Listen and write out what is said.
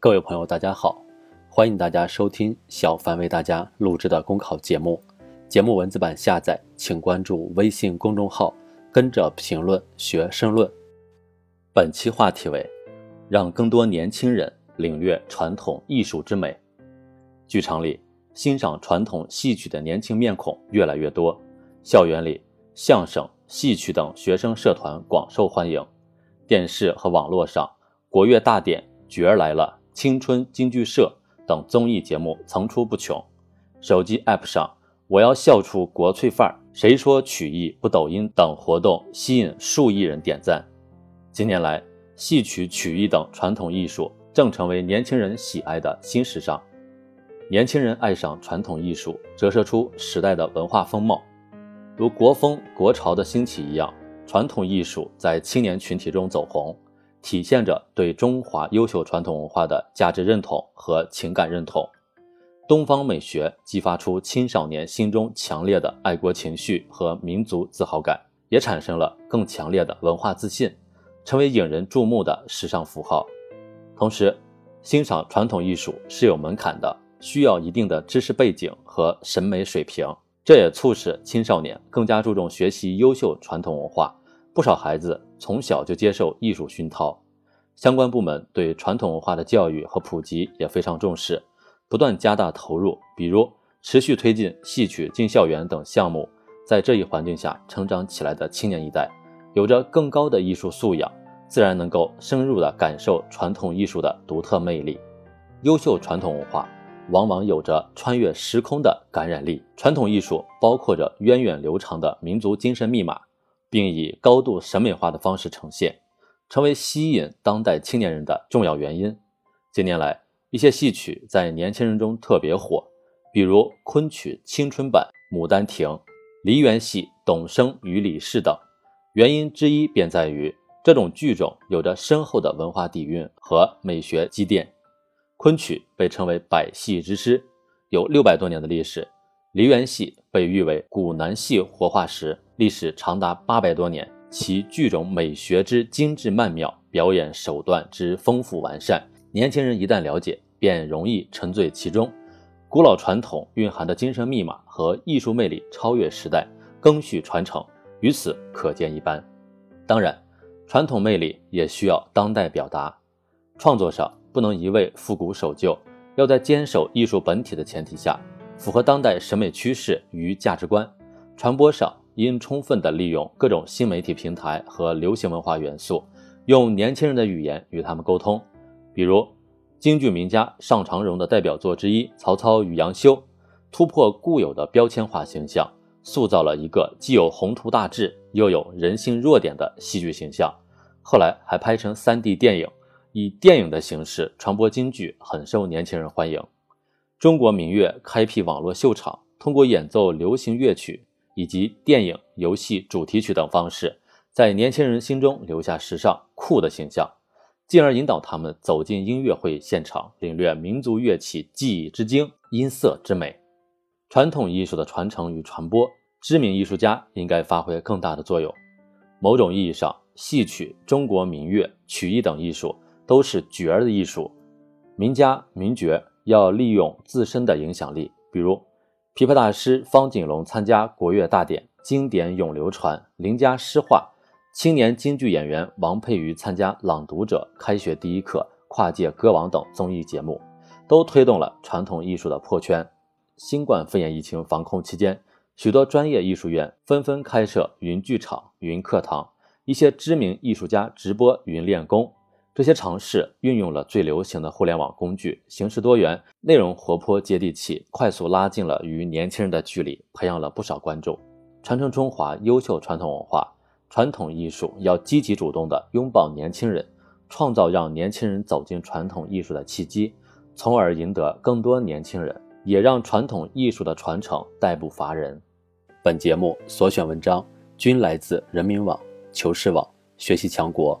各位朋友，大家好，欢迎大家收听小凡为大家录制的公考节目。节目文字版下载，请关注微信公众号，跟着评论学申论。本期话题为：让更多年轻人领略传统艺术之美。剧场里欣赏传统戏曲的年轻面孔越来越多，校园里相声、戏曲等学生社团广受欢迎，电视和网络上国乐大典、角儿来了。青春京剧社等综艺节目层出不穷，手机 App 上我要笑出国粹范儿，谁说曲艺不抖音等活动吸引数亿人点赞。近年来，戏曲、曲艺等传统艺术正成为年轻人喜爱的新时尚。年轻人爱上传统艺术，折射出时代的文化风貌。如国风、国潮的兴起一样，传统艺术在青年群体中走红。体现着对中华优秀传统文化的价值认同和情感认同，东方美学激发出青少年心中强烈的爱国情绪和民族自豪感，也产生了更强烈的文化自信，成为引人注目的时尚符号。同时，欣赏传统艺术是有门槛的，需要一定的知识背景和审美水平，这也促使青少年更加注重学习优秀传统文化。不少孩子从小就接受艺术熏陶，相关部门对传统文化的教育和普及也非常重视，不断加大投入，比如持续推进戏曲进校园等项目。在这一环境下成长起来的青年一代，有着更高的艺术素养，自然能够深入的感受传统艺术的独特魅力。优秀传统文化往往有着穿越时空的感染力，传统艺术包括着源远流长的民族精神密码。并以高度审美化的方式呈现，成为吸引当代青年人的重要原因。近年来，一些戏曲在年轻人中特别火，比如昆曲青春版《牡丹亭》、梨园戏《董生与李氏》等。原因之一便在于这种剧种有着深厚的文化底蕴和美学积淀。昆曲被称为百戏之师，有六百多年的历史；梨园戏被誉为古南戏活化石。历史长达八百多年，其剧种美学之精致曼妙，表演手段之丰富完善，年轻人一旦了解，便容易沉醉其中。古老传统蕴含的精神密码和艺术魅力超越时代，更续传承，于此可见一斑。当然，传统魅力也需要当代表达，创作上不能一味复古守旧，要在坚守艺术本体的前提下，符合当代审美趋势与价值观。传播上。应充分地利用各种新媒体平台和流行文化元素，用年轻人的语言与他们沟通。比如，京剧名家尚长荣的代表作之一《曹操与杨修》，突破固有的标签化形象，塑造了一个既有宏图大志又有人性弱点的戏剧形象。后来还拍成 3D 电影，以电影的形式传播京剧，很受年轻人欢迎。中国民乐开辟网络秀场，通过演奏流行乐曲。以及电影、游戏主题曲等方式，在年轻人心中留下时尚酷的形象，进而引导他们走进音乐会现场，领略民族乐器技艺之精、音色之美。传统艺术的传承与传播，知名艺术家应该发挥更大的作用。某种意义上，戏曲、中国民乐、曲艺等艺术都是角儿的艺术，名家名角要利用自身的影响力，比如。琵琶大师方锦龙参加国乐大典，经典永流传，邻家诗画；青年京剧演员王佩瑜参加《朗读者》开学第一课、跨界歌王等综艺节目，都推动了传统艺术的破圈。新冠肺炎疫情防控期间，许多专业艺术院纷纷开设云剧场、云课堂，一些知名艺术家直播云练功。这些尝试运用了最流行的互联网工具，形式多元，内容活泼接地气，快速拉近了与年轻人的距离，培养了不少观众。传承中华优秀传统文化，传统艺术要积极主动地拥抱年轻人，创造让年轻人走进传统艺术的契机，从而赢得更多年轻人，也让传统艺术的传承代不乏人。本节目所选文章均来自人民网、求是网、学习强国。